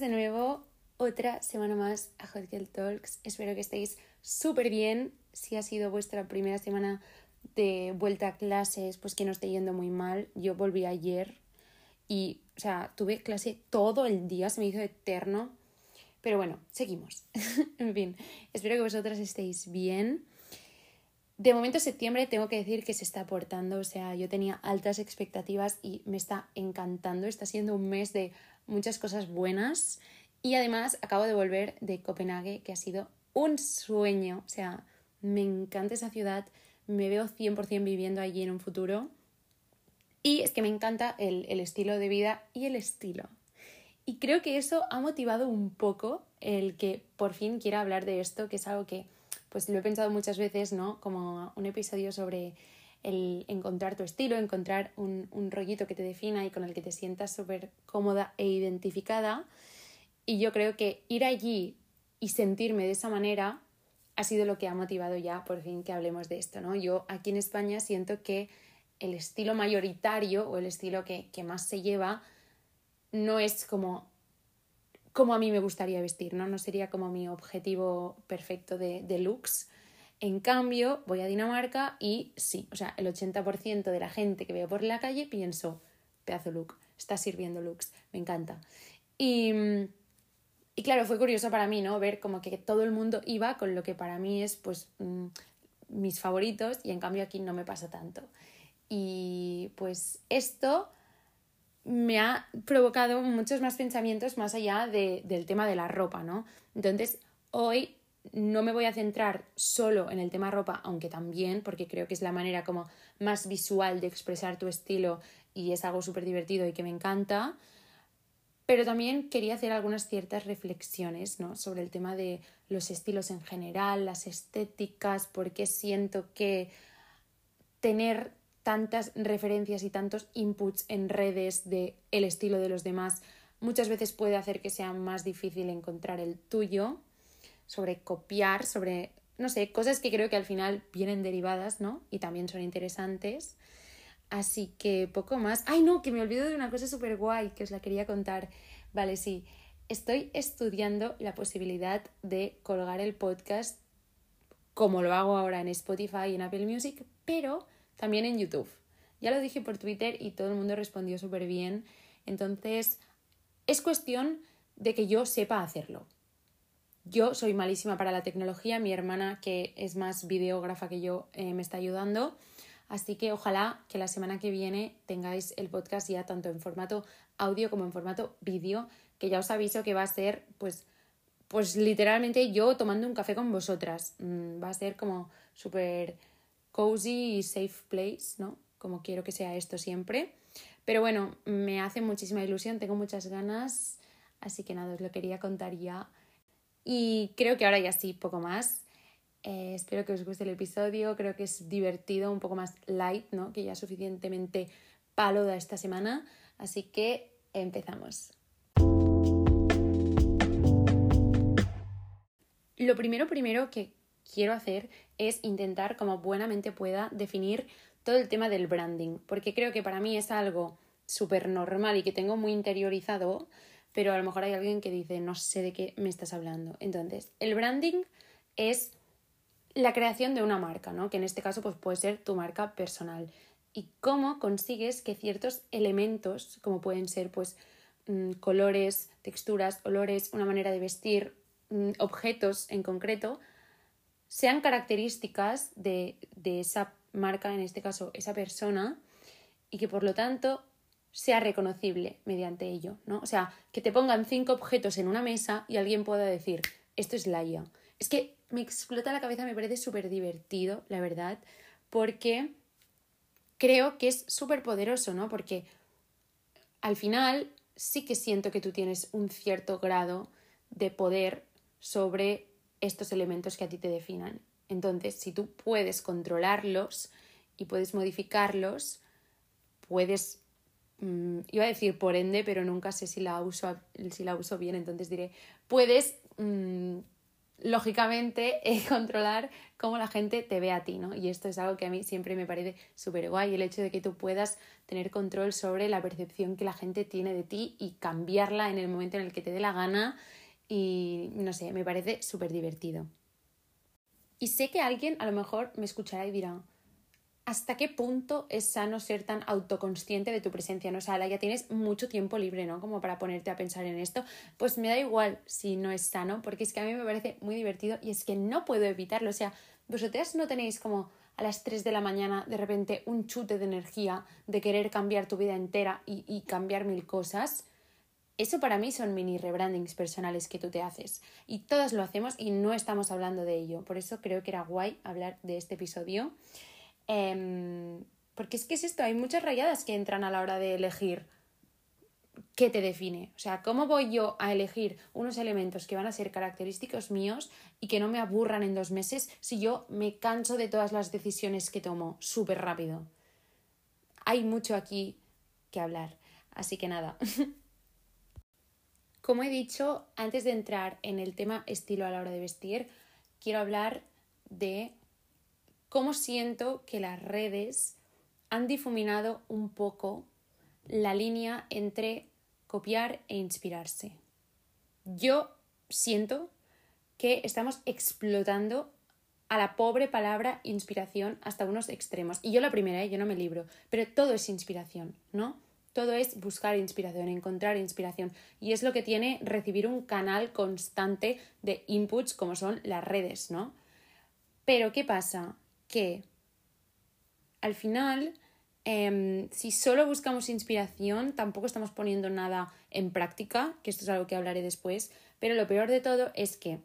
De nuevo otra semana más a Hot Talks. Espero que estéis súper bien. Si ha sido vuestra primera semana de vuelta a clases, pues que no esté yendo muy mal. Yo volví ayer y, o sea, tuve clase todo el día, se me hizo eterno. Pero bueno, seguimos. en fin, espero que vosotras estéis bien. De momento, septiembre tengo que decir que se está aportando, o sea, yo tenía altas expectativas y me está encantando. Está siendo un mes de muchas cosas buenas y además acabo de volver de Copenhague, que ha sido un sueño, o sea, me encanta esa ciudad, me veo 100% viviendo allí en un futuro y es que me encanta el, el estilo de vida y el estilo. Y creo que eso ha motivado un poco el que por fin quiera hablar de esto, que es algo que pues lo he pensado muchas veces, ¿no? Como un episodio sobre el encontrar tu estilo, encontrar un, un rollito que te defina y con el que te sientas súper cómoda e identificada. Y yo creo que ir allí y sentirme de esa manera ha sido lo que ha motivado ya por fin que hablemos de esto, ¿no? Yo aquí en España siento que el estilo mayoritario o el estilo que, que más se lleva no es como como a mí me gustaría vestir, ¿no? No sería como mi objetivo perfecto de, de looks. En cambio, voy a Dinamarca y sí, o sea, el 80% de la gente que veo por la calle pienso, pedazo look, está sirviendo looks, me encanta. Y, y claro, fue curioso para mí, ¿no? Ver como que todo el mundo iba con lo que para mí es, pues, mm, mis favoritos y en cambio aquí no me pasa tanto. Y pues esto me ha provocado muchos más pensamientos más allá de, del tema de la ropa, ¿no? Entonces, hoy no me voy a centrar solo en el tema ropa, aunque también, porque creo que es la manera como más visual de expresar tu estilo y es algo súper divertido y que me encanta, pero también quería hacer algunas ciertas reflexiones ¿no? sobre el tema de los estilos en general, las estéticas, porque siento que tener tantas referencias y tantos inputs en redes de el estilo de los demás muchas veces puede hacer que sea más difícil encontrar el tuyo, sobre copiar, sobre, no sé, cosas que creo que al final vienen derivadas, ¿no? Y también son interesantes. Así que poco más. Ay, no, que me olvido de una cosa súper guay que os la quería contar. Vale, sí. Estoy estudiando la posibilidad de colgar el podcast como lo hago ahora en Spotify y en Apple Music, pero también en YouTube. Ya lo dije por Twitter y todo el mundo respondió súper bien. Entonces, es cuestión de que yo sepa hacerlo. Yo soy malísima para la tecnología, mi hermana, que es más videógrafa que yo, eh, me está ayudando. Así que ojalá que la semana que viene tengáis el podcast ya tanto en formato audio como en formato vídeo, que ya os aviso que va a ser pues, pues literalmente yo tomando un café con vosotras. Mm, va a ser como súper cozy y safe place, ¿no? Como quiero que sea esto siempre. Pero bueno, me hace muchísima ilusión, tengo muchas ganas, así que nada, os lo quería contar ya. Y creo que ahora ya sí, poco más. Eh, espero que os guste el episodio, creo que es divertido, un poco más light, ¿no? Que ya suficientemente palo de esta semana. Así que empezamos. Lo primero, primero que quiero hacer es intentar, como buenamente pueda, definir todo el tema del branding, porque creo que para mí es algo súper normal y que tengo muy interiorizado, pero a lo mejor hay alguien que dice, no sé de qué me estás hablando. Entonces, el branding es la creación de una marca, ¿no? Que en este caso pues, puede ser tu marca personal. Y cómo consigues que ciertos elementos, como pueden ser pues mm, colores, texturas, olores, una manera de vestir, mm, objetos en concreto, sean características de, de esa marca, en este caso esa persona, y que por lo tanto sea reconocible mediante ello, ¿no? O sea, que te pongan cinco objetos en una mesa y alguien pueda decir, esto es Laia. Es que me explota la cabeza, me parece súper divertido, la verdad, porque creo que es súper poderoso, ¿no? Porque al final sí que siento que tú tienes un cierto grado de poder sobre estos elementos que a ti te definan. Entonces, si tú puedes controlarlos y puedes modificarlos, puedes, mm, iba a decir por ende, pero nunca sé si la uso, si la uso bien, entonces diré, puedes mm, lógicamente, eh, controlar cómo la gente te ve a ti, ¿no? Y esto es algo que a mí siempre me parece súper guay, el hecho de que tú puedas tener control sobre la percepción que la gente tiene de ti y cambiarla en el momento en el que te dé la gana y, no sé, me parece súper divertido. Y sé que alguien a lo mejor me escuchará y dirá, ¿hasta qué punto es sano ser tan autoconsciente de tu presencia? ¿no? O sea, ya tienes mucho tiempo libre, ¿no? Como para ponerte a pensar en esto. Pues me da igual si no es sano, porque es que a mí me parece muy divertido y es que no puedo evitarlo. O sea, vosotras no tenéis como a las 3 de la mañana de repente un chute de energía de querer cambiar tu vida entera y, y cambiar mil cosas. Eso para mí son mini rebrandings personales que tú te haces. Y todas lo hacemos y no estamos hablando de ello. Por eso creo que era guay hablar de este episodio. Em, porque es que es esto, hay muchas rayadas que entran a la hora de elegir qué te define. O sea, ¿cómo voy yo a elegir unos elementos que van a ser característicos míos y que no me aburran en dos meses si yo me canso de todas las decisiones que tomo súper rápido? Hay mucho aquí que hablar. Así que nada. Como he dicho, antes de entrar en el tema estilo a la hora de vestir, quiero hablar de cómo siento que las redes han difuminado un poco la línea entre copiar e inspirarse. Yo siento que estamos explotando a la pobre palabra inspiración hasta unos extremos. Y yo la primera, ¿eh? yo no me libro, pero todo es inspiración, ¿no? Todo es buscar inspiración, encontrar inspiración. Y es lo que tiene recibir un canal constante de inputs como son las redes, ¿no? Pero ¿qué pasa? Que al final, em, si solo buscamos inspiración, tampoco estamos poniendo nada en práctica, que esto es algo que hablaré después, pero lo peor de todo es que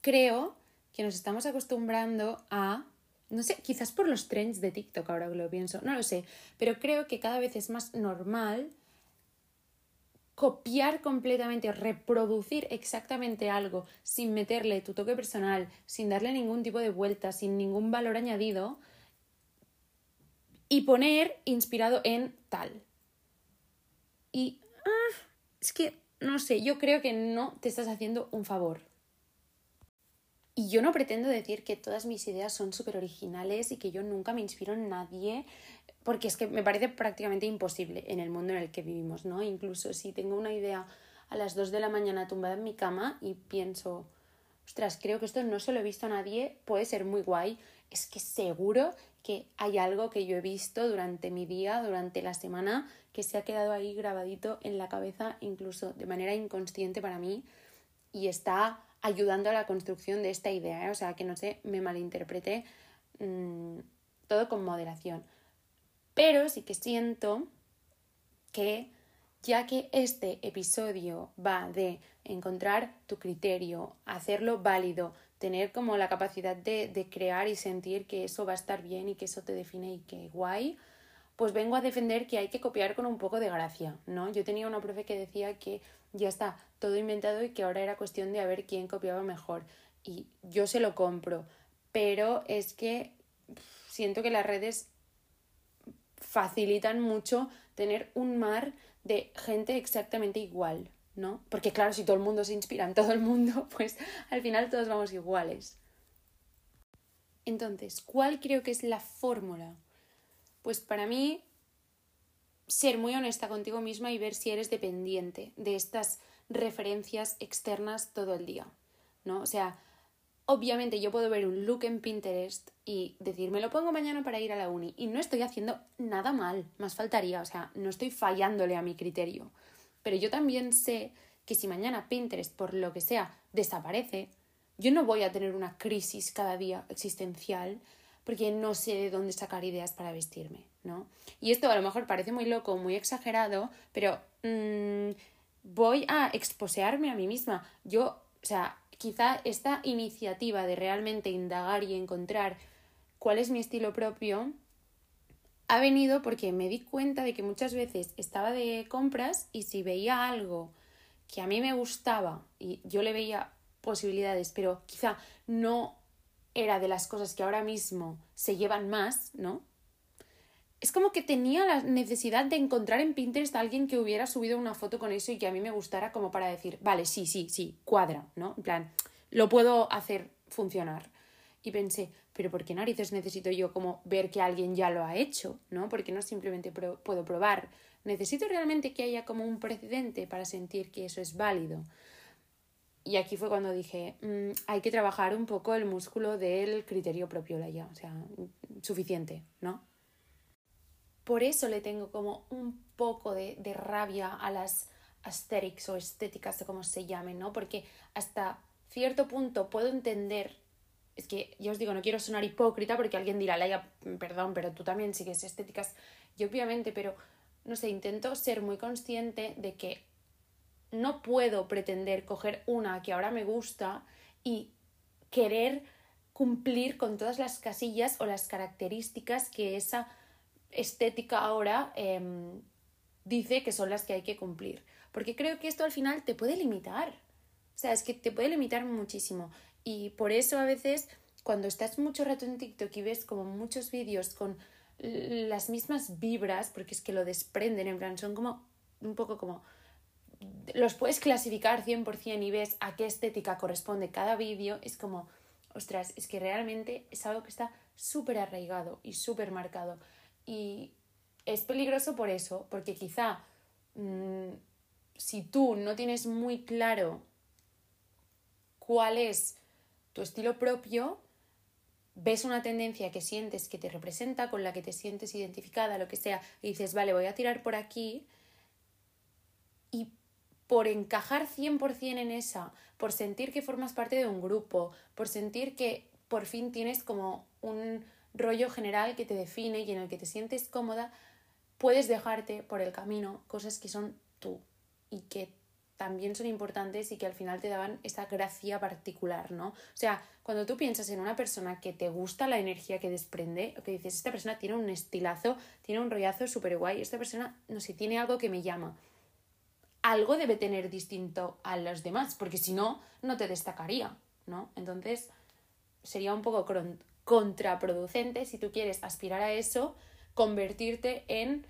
creo que nos estamos acostumbrando a, no sé, quizás por los trends de TikTok ahora que lo pienso, no lo sé, pero creo que cada vez es más normal copiar completamente, reproducir exactamente algo sin meterle tu toque personal, sin darle ningún tipo de vuelta, sin ningún valor añadido y poner inspirado en tal. Y ah, es que, no sé, yo creo que no te estás haciendo un favor. Y yo no pretendo decir que todas mis ideas son súper originales y que yo nunca me inspiro en nadie porque es que me parece prácticamente imposible en el mundo en el que vivimos, ¿no? Incluso si tengo una idea a las 2 de la mañana tumbada en mi cama y pienso, ostras, creo que esto no se lo he visto a nadie, puede ser muy guay, es que seguro que hay algo que yo he visto durante mi día, durante la semana, que se ha quedado ahí grabadito en la cabeza, incluso de manera inconsciente para mí, y está ayudando a la construcción de esta idea, ¿eh? o sea, que no se me malinterprete mm, todo con moderación. Pero sí que siento que ya que este episodio va de encontrar tu criterio, hacerlo válido, tener como la capacidad de, crear y sentir que eso va a estar bien y que eso te define y que guay, pues vengo a defender que hay que copiar con un poco de gracia, ¿no? Yo tenía una profe que decía que ya está todo inventado y que ahora era cuestión de a ver quién copiaba mejor. Y yo se lo compro, pero es que siento que las redes facilitan mucho tener un mar de gente exactamente igual, ¿no? Porque claro, si todo el mundo se inspira en todo el mundo, pues al final todos vamos iguales. Entonces, ¿cuál creo que es la fórmula? Pues para mí, ser muy honesta contigo misma y ver si eres dependiente de estas referencias externas todo el día, ¿no? O sea, obviamente yo puedo ver un look en Pinterest y decir, me lo pongo mañana para ir a la uni. Y no estoy haciendo nada mal, más faltaría, o sea, no estoy fallándole a mi criterio. Pero yo también sé que si mañana Pinterest, por lo que sea, desaparece, yo no voy a tener una crisis cada día existencial porque no sé de dónde sacar ideas para vestirme, ¿no? Y esto a lo mejor parece muy loco, muy exagerado, pero mm, voy a exposearme a mí misma. Yo, o sea, quizá esta iniciativa de realmente indagar y encontrar cuál es mi estilo propio ha venido porque me di cuenta de que muchas veces estaba de compras y si veía algo que a mí me gustaba y yo le veía posibilidades, pero quizá no era de las cosas que ahora mismo se llevan más, ¿no? Es como que tenía la necesidad de encontrar en Pinterest a alguien que hubiera subido una foto con eso y que a mí me gustara como para decir, vale, sí, sí, sí, cuadra, ¿no? En plan, lo puedo hacer funcionar. Y pensé, pero ¿por qué narices necesito yo como ver que alguien ya lo ha hecho? ¿No? Porque no simplemente puedo probar. Necesito realmente que haya como un precedente para sentir que eso es válido. Y aquí fue cuando dije, mm, hay que trabajar un poco el músculo del criterio propio, ya, o sea, suficiente, ¿no? Por eso le tengo como un poco de, de rabia a las aesthetics o estéticas, o como se llamen, ¿no? Porque hasta cierto punto puedo entender es que yo os digo, no quiero sonar hipócrita porque alguien dirá, Laia, perdón, pero tú también sigues estéticas. Y obviamente, pero no sé, intento ser muy consciente de que no puedo pretender coger una que ahora me gusta y querer cumplir con todas las casillas o las características que esa estética ahora em, dice que son las que hay que cumplir. Porque creo que esto al final te puede limitar. O sea, es que te puede limitar muchísimo. Y por eso a veces cuando estás mucho rato en TikTok y ves como muchos vídeos con las mismas vibras, porque es que lo desprenden, en plan, son como un poco como... Los puedes clasificar 100% y ves a qué estética corresponde cada vídeo, es como, ostras, es que realmente es algo que está súper arraigado y súper marcado. Y es peligroso por eso, porque quizá mm, si tú no tienes muy claro cuál es tu estilo propio, ves una tendencia que sientes que te representa, con la que te sientes identificada, lo que sea, y dices, vale, voy a tirar por aquí, y por encajar 100% en esa, por sentir que formas parte de un grupo, por sentir que por fin tienes como un rollo general que te define y en el que te sientes cómoda, puedes dejarte por el camino cosas que son tú y que también son importantes y que al final te daban esa gracia particular, ¿no? O sea, cuando tú piensas en una persona que te gusta la energía que desprende, o que dices, esta persona tiene un estilazo, tiene un rollazo súper guay, esta persona, no sé, tiene algo que me llama. Algo debe tener distinto a los demás, porque si no, no te destacaría, ¿no? Entonces, sería un poco contraproducente si tú quieres aspirar a eso, convertirte en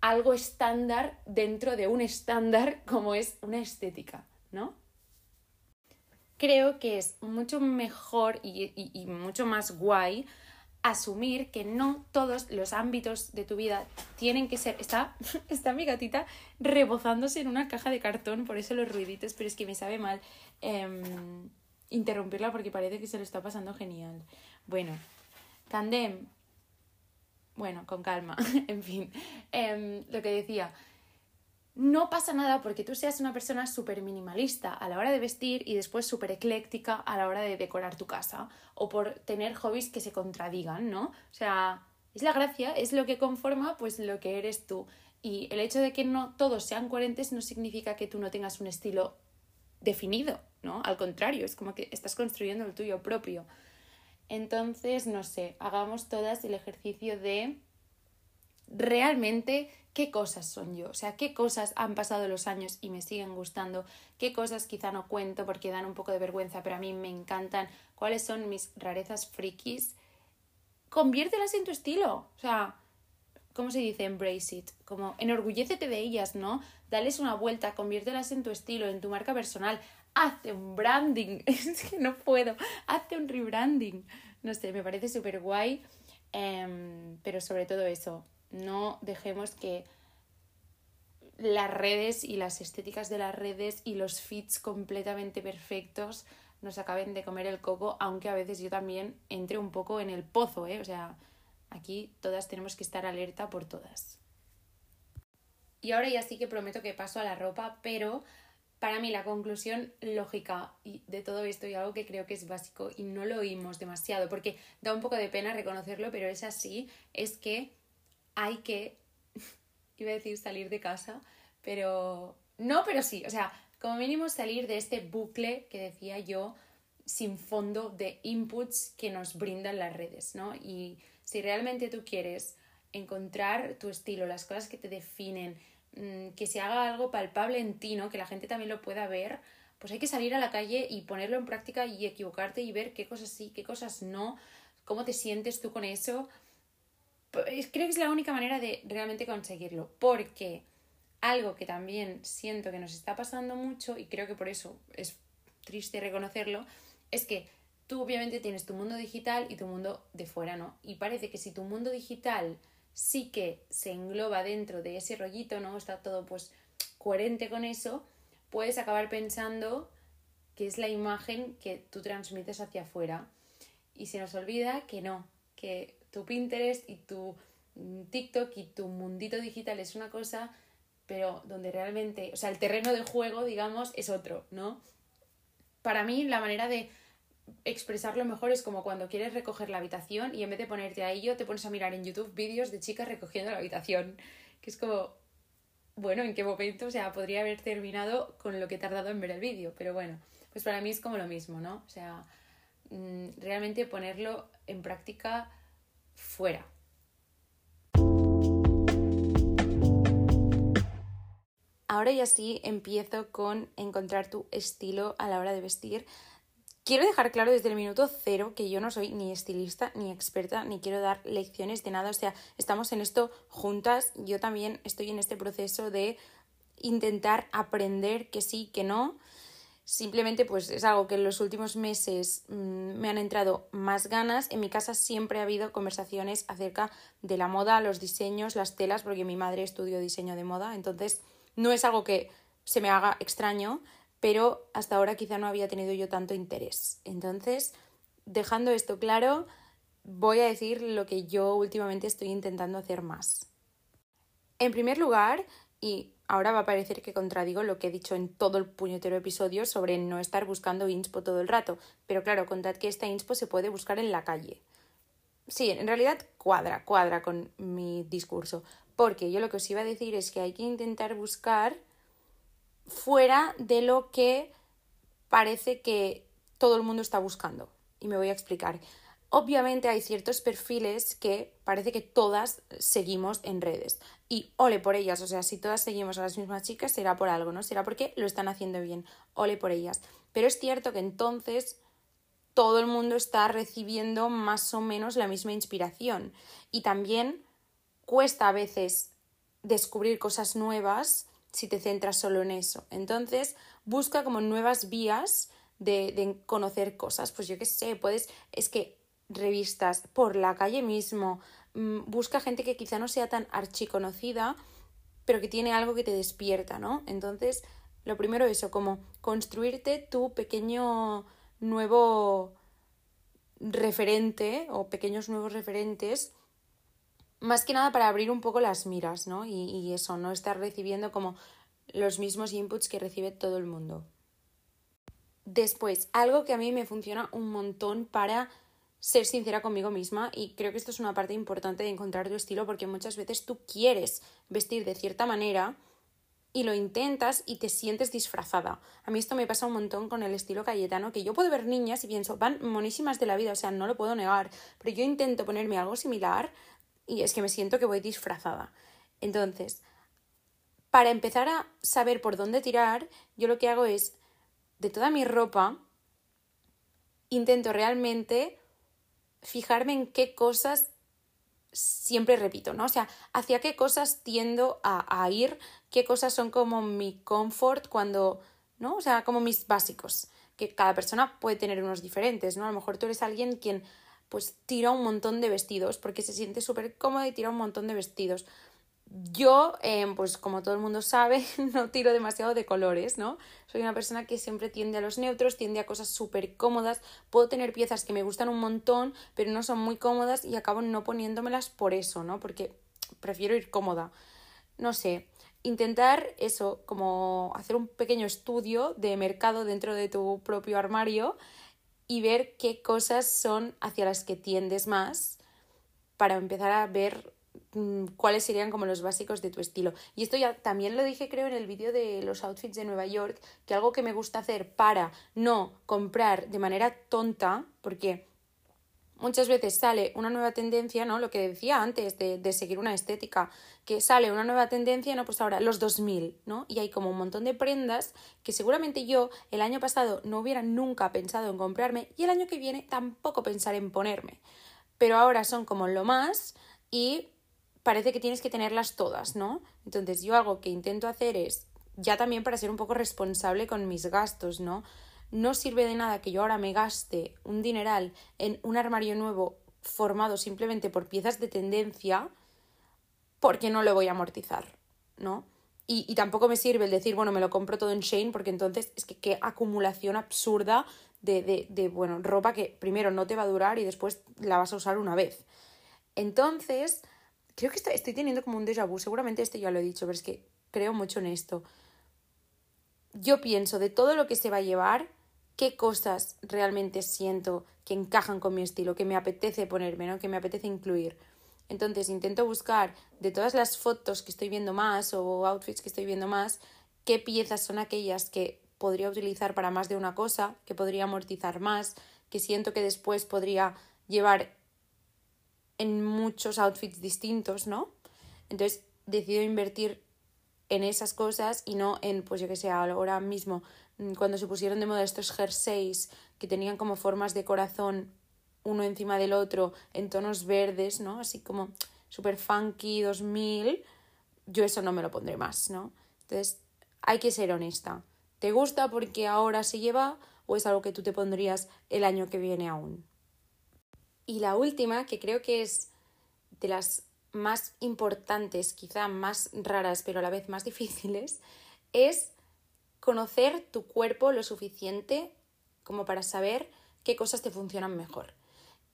algo estándar dentro de un estándar como es una estética, ¿no? Creo que es mucho mejor y, mucho más guay asumir que no todos los ámbitos de tu vida tienen que ser. Está, está mi gatita rebozándose en una caja de cartón, por eso los ruiditos, pero es que me sabe mal em, interrumpirla porque parece que se lo está pasando genial. Bueno, Candem, bueno, con calma, en fin, em, lo que decía, no pasa nada porque tú seas una persona súper minimalista a la hora de vestir y después súper ecléctica a la hora de decorar tu casa o por tener hobbies que se contradigan, ¿no? O sea, es la gracia, es lo que conforma pues lo que eres tú. Y el hecho de que no todos sean coherentes no significa que tú no tengas un estilo definido, ¿no? Al contrario, es como que estás construyendo el tuyo propio. Entonces, no sé, hagamos todas el ejercicio de realmente qué cosas son yo, o sea, qué cosas han pasado los años y me siguen gustando, qué cosas quizá no cuento porque dan un poco de vergüenza, pero a mí me encantan, cuáles son mis rarezas frikis, conviértelas en tu estilo, o sea, ¿cómo se dice? Embrace it, como enorgullécete de ellas, ¿no? Dales una vuelta, conviértelas en tu estilo, en tu marca personal, hazte un branding, es que no puedo, hazte un rebranding. No sé, me parece súper guay, em, pero sobre todo eso, no dejemos que las redes y las estéticas de las redes y los fits completamente perfectos nos acaben de comer el coco, aunque a veces yo también entre un poco en el pozo, ¿eh? O sea, aquí todas tenemos que estar alerta por todas. Y ahora ya sí que prometo que paso a la ropa, pero para mí la conclusión lógica de todo esto y algo que creo que es básico y no lo oímos demasiado porque da un poco de pena reconocerlo, pero es así, es que hay que, iba a decir salir de casa, pero no, pero sí, o sea, como mínimo salir de este bucle que decía yo sin fondo de inputs que nos brindan las redes, ¿no? Y si realmente tú quieres encontrar tu estilo, las cosas que te definen, Mm, que se haga algo palpable en ti, ¿no? Que la gente también lo pueda ver, pues hay que salir a la calle y ponerlo en práctica y equivocarte y ver qué cosas sí, qué cosas no, cómo te sientes tú con eso. Pues creo que es la única manera de realmente conseguirlo, porque algo que también siento que nos está pasando mucho y creo que por eso es triste reconocerlo, es que tú obviamente tienes tu mundo digital y tu mundo de fuera, ¿no? Y parece que si tu mundo digital sí que se engloba dentro de ese rollito, ¿no? Está todo pues coherente con eso, puedes acabar pensando que es la imagen que tú transmites hacia afuera. Y se nos olvida que no, que tu Pinterest y tu mm, TikTok y tu mundito digital es una cosa, pero donde realmente, o sea, el terreno de juego, digamos, es otro, ¿no? Para mí la manera de expresarlo mejor es como cuando quieres recoger la habitación y en vez de ponerte a ello te pones a mirar en YouTube vídeos de chicas recogiendo la habitación, que es como, bueno, ¿en qué momento? O sea, podría haber terminado con lo que he tardado en ver el vídeo, pero bueno, pues para mí es como lo mismo, ¿no? O sea, mm, realmente ponerlo en práctica fuera. Ahora ya sí empiezo con encontrar tu estilo a la hora de vestir. Quiero dejar claro desde el minuto cero que yo no soy ni estilista ni experta ni quiero dar lecciones de nada. O sea, estamos en esto juntas. Yo también estoy en este proceso de intentar aprender que sí, que no. Simplemente pues es algo que en los últimos meses mm, me han entrado más ganas. En mi casa siempre ha habido conversaciones acerca de la moda, los diseños, las telas, porque mi madre estudió diseño de moda. Entonces no es algo que se me haga extraño, pero hasta ahora quizá no había tenido yo tanto interés. Entonces, dejando esto claro, voy a decir lo que yo últimamente estoy intentando hacer más. En primer lugar, y ahora va a parecer que contradigo lo que he dicho en todo el puñetero episodio sobre no estar buscando inspo todo el rato, pero claro, contad que esta inspo se puede buscar en la calle. Sí, en realidad cuadra, cuadra con mi discurso, porque yo lo que os iba a decir es que hay que intentar buscar fuera de lo que parece que todo el mundo está buscando. Y me voy a explicar. Obviamente hay ciertos perfiles que parece que todas seguimos en redes. Y ole por ellas, o sea, si todas seguimos a las mismas chicas será por algo, ¿no? Será porque lo están haciendo bien. Ole por ellas. Pero es cierto que entonces todo el mundo está recibiendo más o menos la misma inspiración. Y también cuesta a veces descubrir cosas nuevas si te centras solo en eso. Entonces, busca como nuevas vías de, conocer cosas. Pues yo qué sé, puedes, es que revistas por la calle mismo, mm, busca gente que quizá no sea tan archiconocida, pero que tiene algo que te despierta, ¿no? Entonces, lo primero eso, como construirte tu pequeño nuevo referente o pequeños nuevos referentes más que nada para abrir un poco las miras, ¿no? Y, eso, no estar recibiendo como los mismos inputs que recibe todo el mundo. Después, algo que a mí me funciona un montón para ser sincera conmigo misma y creo que esto es una parte importante de encontrar tu estilo porque muchas veces tú quieres vestir de cierta manera y lo intentas y te sientes disfrazada. A mí esto me pasa un montón con el estilo cayetano, que yo puedo ver niñas y pienso, van monísimas de la vida, o sea, no lo puedo negar, pero yo intento ponerme algo similar y es que me siento que voy disfrazada. Entonces, para empezar a saber por dónde tirar, yo lo que hago es, de toda mi ropa, intento realmente fijarme en qué cosas siempre repito, ¿no? O sea, hacia qué cosas tiendo a, a, ir, qué cosas son como mi comfort cuando, ¿no? O sea, como mis básicos, que cada persona puede tener unos diferentes, ¿no? A lo mejor tú eres alguien quien pues tira un montón de vestidos porque se siente súper cómoda y tira un montón de vestidos. Yo, em, pues como todo el mundo sabe, no tiro demasiado de colores, ¿no? Soy una persona que siempre tiende a los neutros, tiende a cosas súper cómodas. Puedo tener piezas que me gustan un montón, pero no son muy cómodas y acabo no poniéndomelas por eso, ¿no? Porque prefiero ir cómoda. No sé, intentar eso, como hacer un pequeño estudio de mercado dentro de tu propio armario y ver qué cosas son hacia las que tiendes más para empezar a ver mm, cuáles serían como los básicos de tu estilo. Y esto ya también lo dije creo en el vídeo de los outfits de Nueva York, que algo que me gusta hacer para no comprar de manera tonta, porque muchas veces sale una nueva tendencia, ¿no? Lo que decía antes de, seguir una estética, que sale una nueva tendencia, ¿no? Pues ahora los 2000, ¿no? Y hay como un montón de prendas que seguramente yo el año pasado no hubiera nunca pensado en comprarme y el año que viene tampoco pensar en ponerme. Pero ahora son como lo más y parece que tienes que tenerlas todas, ¿no? Entonces yo algo que intento hacer es, ya también para ser un poco responsable con mis gastos, ¿no? No sirve de nada que yo ahora me gaste un dineral en un armario nuevo formado simplemente por piezas de tendencia porque no lo voy a amortizar, ¿no? Y, y, tampoco me sirve el decir, bueno, me lo compro todo en Shane, porque entonces es que qué acumulación absurda de, de, de, bueno, ropa que primero no te va a durar y después la vas a usar una vez. Entonces, creo que estoy teniendo como un déjà vu, seguramente este ya lo he dicho, pero es que creo mucho en esto. Yo pienso de todo lo que se va a llevar, qué cosas realmente siento que encajan con mi estilo, que me apetece ponerme, ¿no? que me apetece incluir. Entonces intento buscar de todas las fotos que estoy viendo más o outfits que estoy viendo más, qué piezas son aquellas que podría utilizar para más de una cosa, que podría amortizar más, que siento que después podría llevar en muchos outfits distintos, ¿no? Entonces decido invertir en esas cosas y no en, pues yo que sé, ahora mismo, cuando se pusieron de moda estos jerseys que tenían como formas de corazón uno encima del otro en tonos verdes, ¿no? Así como super funky 2000, yo eso no me lo pondré más, ¿no? Entonces, hay que ser honesta. ¿Te gusta porque ahora se lleva o es algo que tú te pondrías el año que viene aún? Y la última, que creo que es de las más importantes, quizá más raras, pero a la vez más difíciles, es conocer tu cuerpo lo suficiente como para saber qué cosas te funcionan mejor.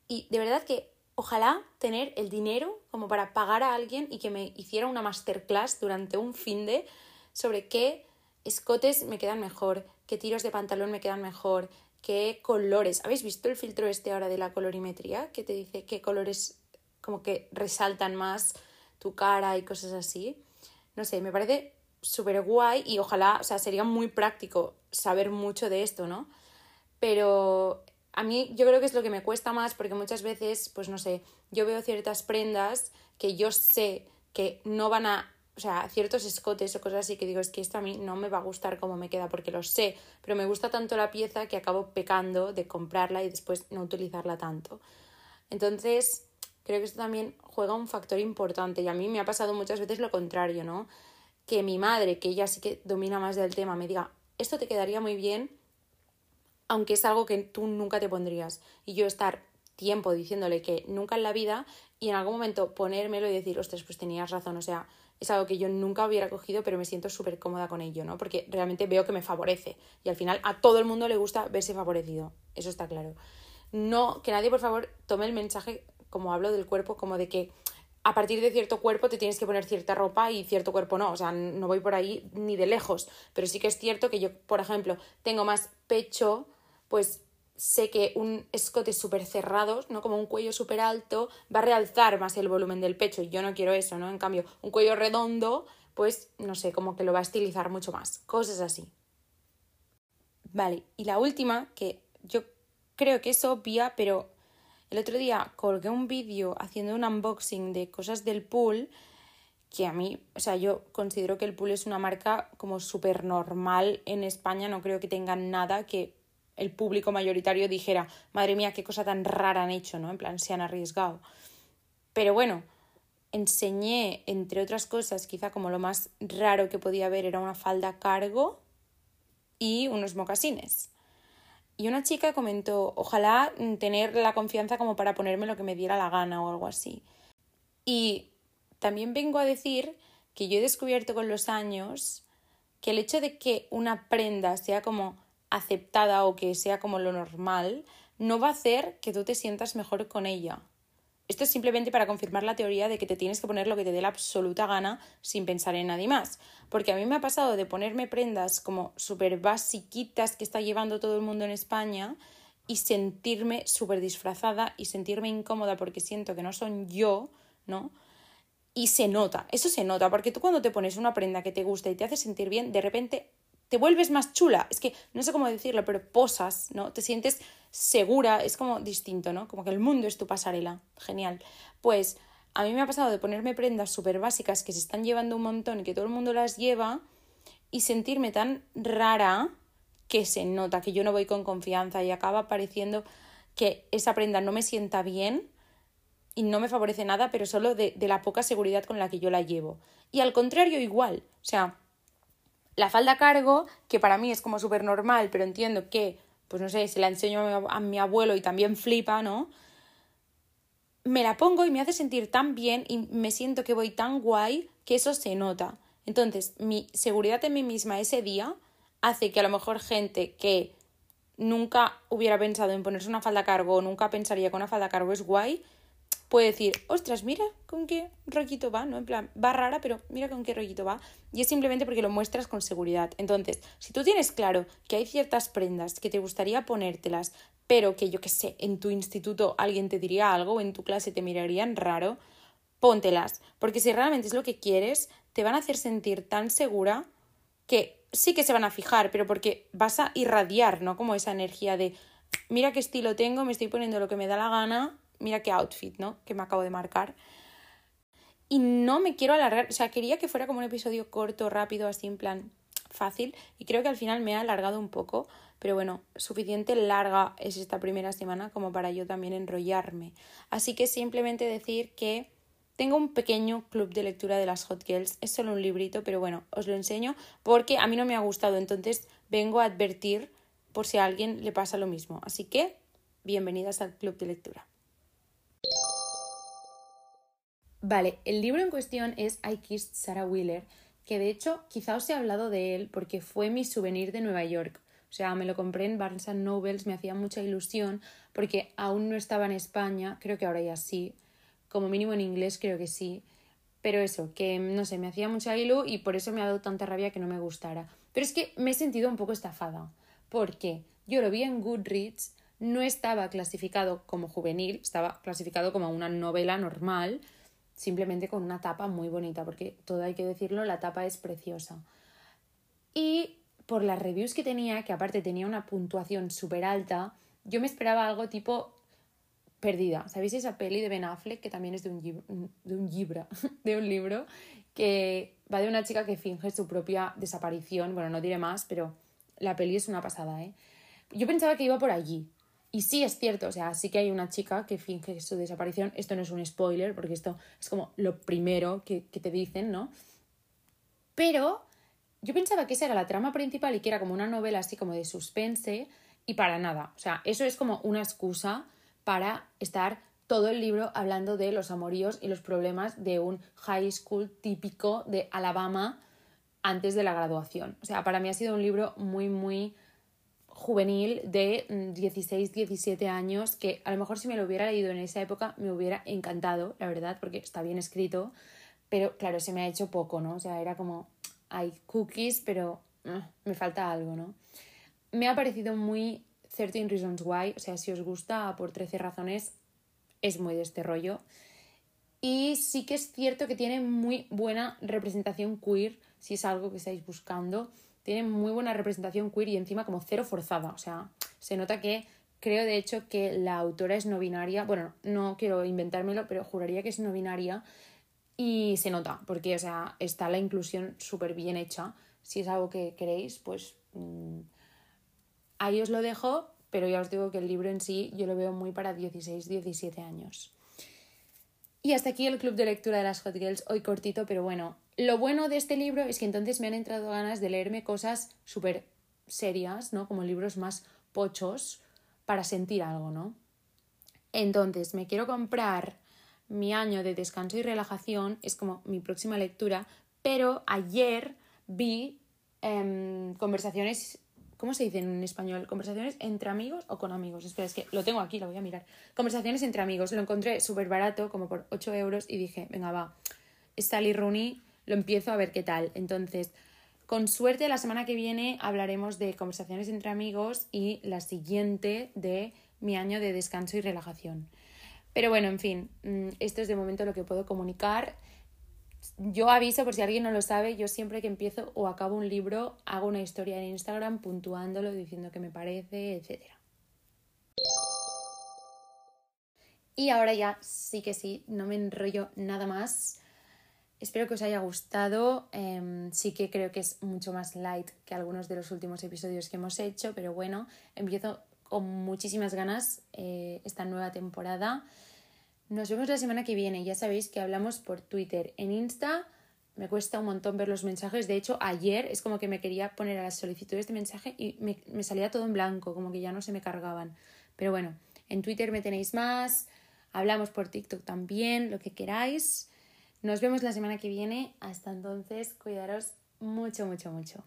Y de verdad que ojalá tener el dinero como para pagar a alguien y que me hiciera una masterclass durante un fin de sobre qué escotes me quedan mejor, qué tiros de pantalón me quedan mejor, qué colores. ¿Habéis visto el filtro este ahora de la colorimetría que te dice qué colores como que resaltan más tu cara y cosas así? No sé, me parece súper guay y ojalá, o sea, sería muy práctico saber mucho de esto, ¿no? Pero a mí yo creo que es lo que me cuesta más porque muchas veces, pues no sé, yo veo ciertas prendas que yo sé que no van a, o sea, ciertos escotes o cosas así que digo, es que esto a mí no me va a gustar como me queda porque lo sé, pero me gusta tanto la pieza que acabo pecando de comprarla y después no utilizarla tanto. Entonces, creo que esto también juega un factor importante y a mí me ha pasado muchas veces lo contrario, ¿no? Que mi madre, que ella sí que domina más del tema, me diga, esto te quedaría muy bien aunque es algo que tú nunca te pondrías. Y yo estar tiempo diciéndole que nunca en la vida y en algún momento ponérmelo y decir, ostras, pues tenías razón, o sea, es algo que yo nunca hubiera cogido, pero me siento súper cómoda con ello, ¿no? Porque realmente veo que me favorece y al final a todo el mundo le gusta verse favorecido, eso está claro. No, que nadie por favor tome el mensaje, como hablo del cuerpo, como de que a partir de cierto cuerpo te tienes que poner cierta ropa y cierto cuerpo no, o sea, no voy por ahí ni de lejos, pero sí que es cierto que yo, por ejemplo, tengo más pecho, pues sé que un escote súper cerrado, ¿no? Como un cuello súper alto, va a realzar más el volumen del pecho y yo no quiero eso, ¿no? En cambio, un cuello redondo, pues no sé, como que lo va a estilizar mucho más. Cosas así. Vale, y la última, que yo creo que es obvia, pero el otro día colgué un vídeo haciendo un unboxing de cosas del pool que a mí, o sea, yo considero que el pool es una marca como súper normal en España, no creo que tengan nada que el público mayoritario dijera, madre mía, qué cosa tan rara han hecho, ¿no? En plan, se han arriesgado. Pero bueno, enseñé, entre otras cosas, quizá como lo más raro que podía haber era una falda cargo y unos mocasines. Y una chica comentó, ojalá tener la confianza como para ponerme lo que me diera la gana o algo así. Y también vengo a decir que yo he descubierto con los años que el hecho de que una prenda sea como aceptada o que sea como lo normal, no va a hacer que tú te sientas mejor con ella. Esto es simplemente para confirmar la teoría de que te tienes que poner lo que te dé la absoluta gana sin pensar en nadie más. Porque a mí me ha pasado de ponerme prendas como súper basiquitas que está llevando todo el mundo en España y sentirme súper disfrazada y sentirme incómoda porque siento que no son yo, ¿no? Y se nota, eso se nota, porque tú cuando te pones una prenda que te gusta y te hace sentir bien, de repente te vuelves más chula. Es que no sé cómo decirlo, pero posas, ¿no? Te sientes segura, es como distinto, ¿no? Como que el mundo es tu pasarela. Genial. Pues a mí me ha pasado de ponerme prendas súper básicas que se están llevando un montón y que todo el mundo las lleva y sentirme tan rara que se nota que yo no voy con confianza y acaba pareciendo que esa prenda no me sienta bien y no me favorece nada, pero solo de, de la poca seguridad con la que yo la llevo. Y al contrario, igual. O sea, la falda cargo, que para mí es como súper normal, pero entiendo que pues no sé, si la enseño a mi abuelo y también flipa, ¿no? Me la pongo y me hace sentir tan bien y me siento que voy tan guay que eso se nota. Entonces, mi seguridad en mí misma ese día hace que a lo mejor gente que nunca hubiera pensado en ponerse una falda cargo o nunca pensaría que una falda cargo es guay, puede decir, ostras, mira con qué rollito va, ¿no? En plan, va rara, pero mira con qué rollito va. Y es simplemente porque lo muestras con seguridad. Entonces, si tú tienes claro que hay ciertas prendas que te gustaría ponértelas, pero que yo qué sé, en tu instituto alguien te diría algo o en tu clase te mirarían raro, póntelas. Porque si realmente es lo que quieres, te van a hacer sentir tan segura que sí que se van a fijar, pero porque vas a irradiar, ¿no? Como esa energía de, mira qué estilo tengo, me estoy poniendo lo que me da la gana mira qué outfit, ¿no? Que me acabo de marcar. Y no me quiero alargar, o sea, quería que fuera como un episodio corto, rápido, así en plan fácil. Y creo que al final me ha alargado un poco. Pero bueno, suficiente larga es esta primera semana como para yo también enrollarme. Así que simplemente decir que tengo un pequeño club de lectura de las Hot Girls. Es solo un librito, pero bueno, os lo enseño porque a mí no me ha gustado. Entonces vengo a advertir por si a alguien le pasa lo mismo. Así que, bienvenidas al club de lectura. Vale, el libro en cuestión es I Kissed Sarah Wheeler, que de hecho quizá os he hablado de él porque fue mi souvenir de Nueva York. O sea, me lo compré en Barnes Nobles, me hacía mucha ilusión porque aún no estaba en España, creo que ahora ya sí, como mínimo en inglés creo que sí. Pero eso, que no sé, me hacía mucha ilu y por eso me ha dado tanta rabia que no me gustara. Pero es que me he sentido un poco estafada. porque Yo lo vi en Goodreads, no estaba clasificado como juvenil, estaba clasificado como una novela normal, simplemente con una tapa muy bonita, porque todo hay que decirlo, la tapa es preciosa. Y por las reviews que tenía, que aparte tenía una puntuación súper alta, yo me esperaba algo tipo Perdida. ¿Sabéis esa peli de Ben Affleck, que también es de un, de un libro, de un libro, que va de una chica que finge su propia desaparición? Bueno, no diré más, pero la peli es una pasada, ¿eh? Yo pensaba que iba por allí, y sí es cierto, o sea, sí que hay una chica que finge su desaparición. Esto no es un spoiler, porque esto es como lo primero que, que te dicen, ¿no? Pero yo pensaba que esa era la trama principal y que era como una novela así como de suspense y para nada. O sea, eso es como una excusa para estar todo el libro hablando de los amoríos y los problemas de un high school típico de Alabama antes de la graduación. O sea, para mí ha sido un libro muy, muy juvenil de 16, mm, 17 años, que a lo mejor si me lo hubiera leído en esa época me hubiera encantado, la verdad, porque está bien escrito, pero claro, se me ha hecho poco, ¿no? O sea, era como, hay cookies, pero ah, me falta algo, ¿no? Me ha parecido muy 13 Reasons Why, o sea, si os gusta por 13 razones, es muy de este rollo. Y sí que es cierto que tiene muy buena representación queer, si es algo que estáis buscando tiene muy buena representación queer y encima como cero forzada. O sea, se nota que creo de hecho que la autora es no binaria. Bueno, no quiero inventármelo, pero juraría que es no binaria. Y se nota, porque, o sea, está la inclusión súper bien hecha. Si es algo que queréis, pues mm, ahí os lo dejo, pero ya os digo que el libro en sí yo lo veo muy para 16, 17 años. Y hasta aquí el club de lectura de las Hot Girls, hoy cortito, pero bueno, lo bueno de este libro es que entonces me han entrado ganas de leerme cosas súper serias, ¿no? Como libros más pochos para sentir algo, ¿no? Entonces, me quiero comprar mi año de descanso y relajación, es como mi próxima lectura, pero ayer vi em, conversaciones, ¿cómo se dice en español? ¿Conversaciones entre amigos o con amigos? Espera, es que lo tengo aquí, lo voy a mirar. Conversaciones entre amigos, lo encontré súper barato, como por 8 euros, y dije, venga, va, Sally Rooney lo empiezo a ver qué tal. Entonces, con suerte la semana que viene hablaremos de conversaciones entre amigos y la siguiente de mi año de descanso y relajación. Pero bueno, en fin, mm, esto es de momento lo que puedo comunicar. Yo aviso por si alguien no lo sabe, yo siempre que empiezo o acabo un libro hago una historia en Instagram puntuándolo, diciendo que me parece, etc. Y ahora ya sí que sí, no me enrollo nada más. Espero que os haya gustado. Em, sí que creo que es mucho más light que algunos de los últimos episodios que hemos hecho, pero bueno, empiezo con muchísimas ganas eh, esta nueva temporada. Nos vemos la semana que viene. Ya sabéis que hablamos por Twitter. En Insta me cuesta un montón ver los mensajes. De hecho, ayer es como que me quería poner a las solicitudes de este mensaje y me, me salía todo en blanco, como que ya no se me cargaban. Pero bueno, en Twitter me tenéis más. Hablamos por TikTok también, lo que queráis. Nos vemos la semana que viene. Hasta entonces, cuidaros mucho, mucho, mucho.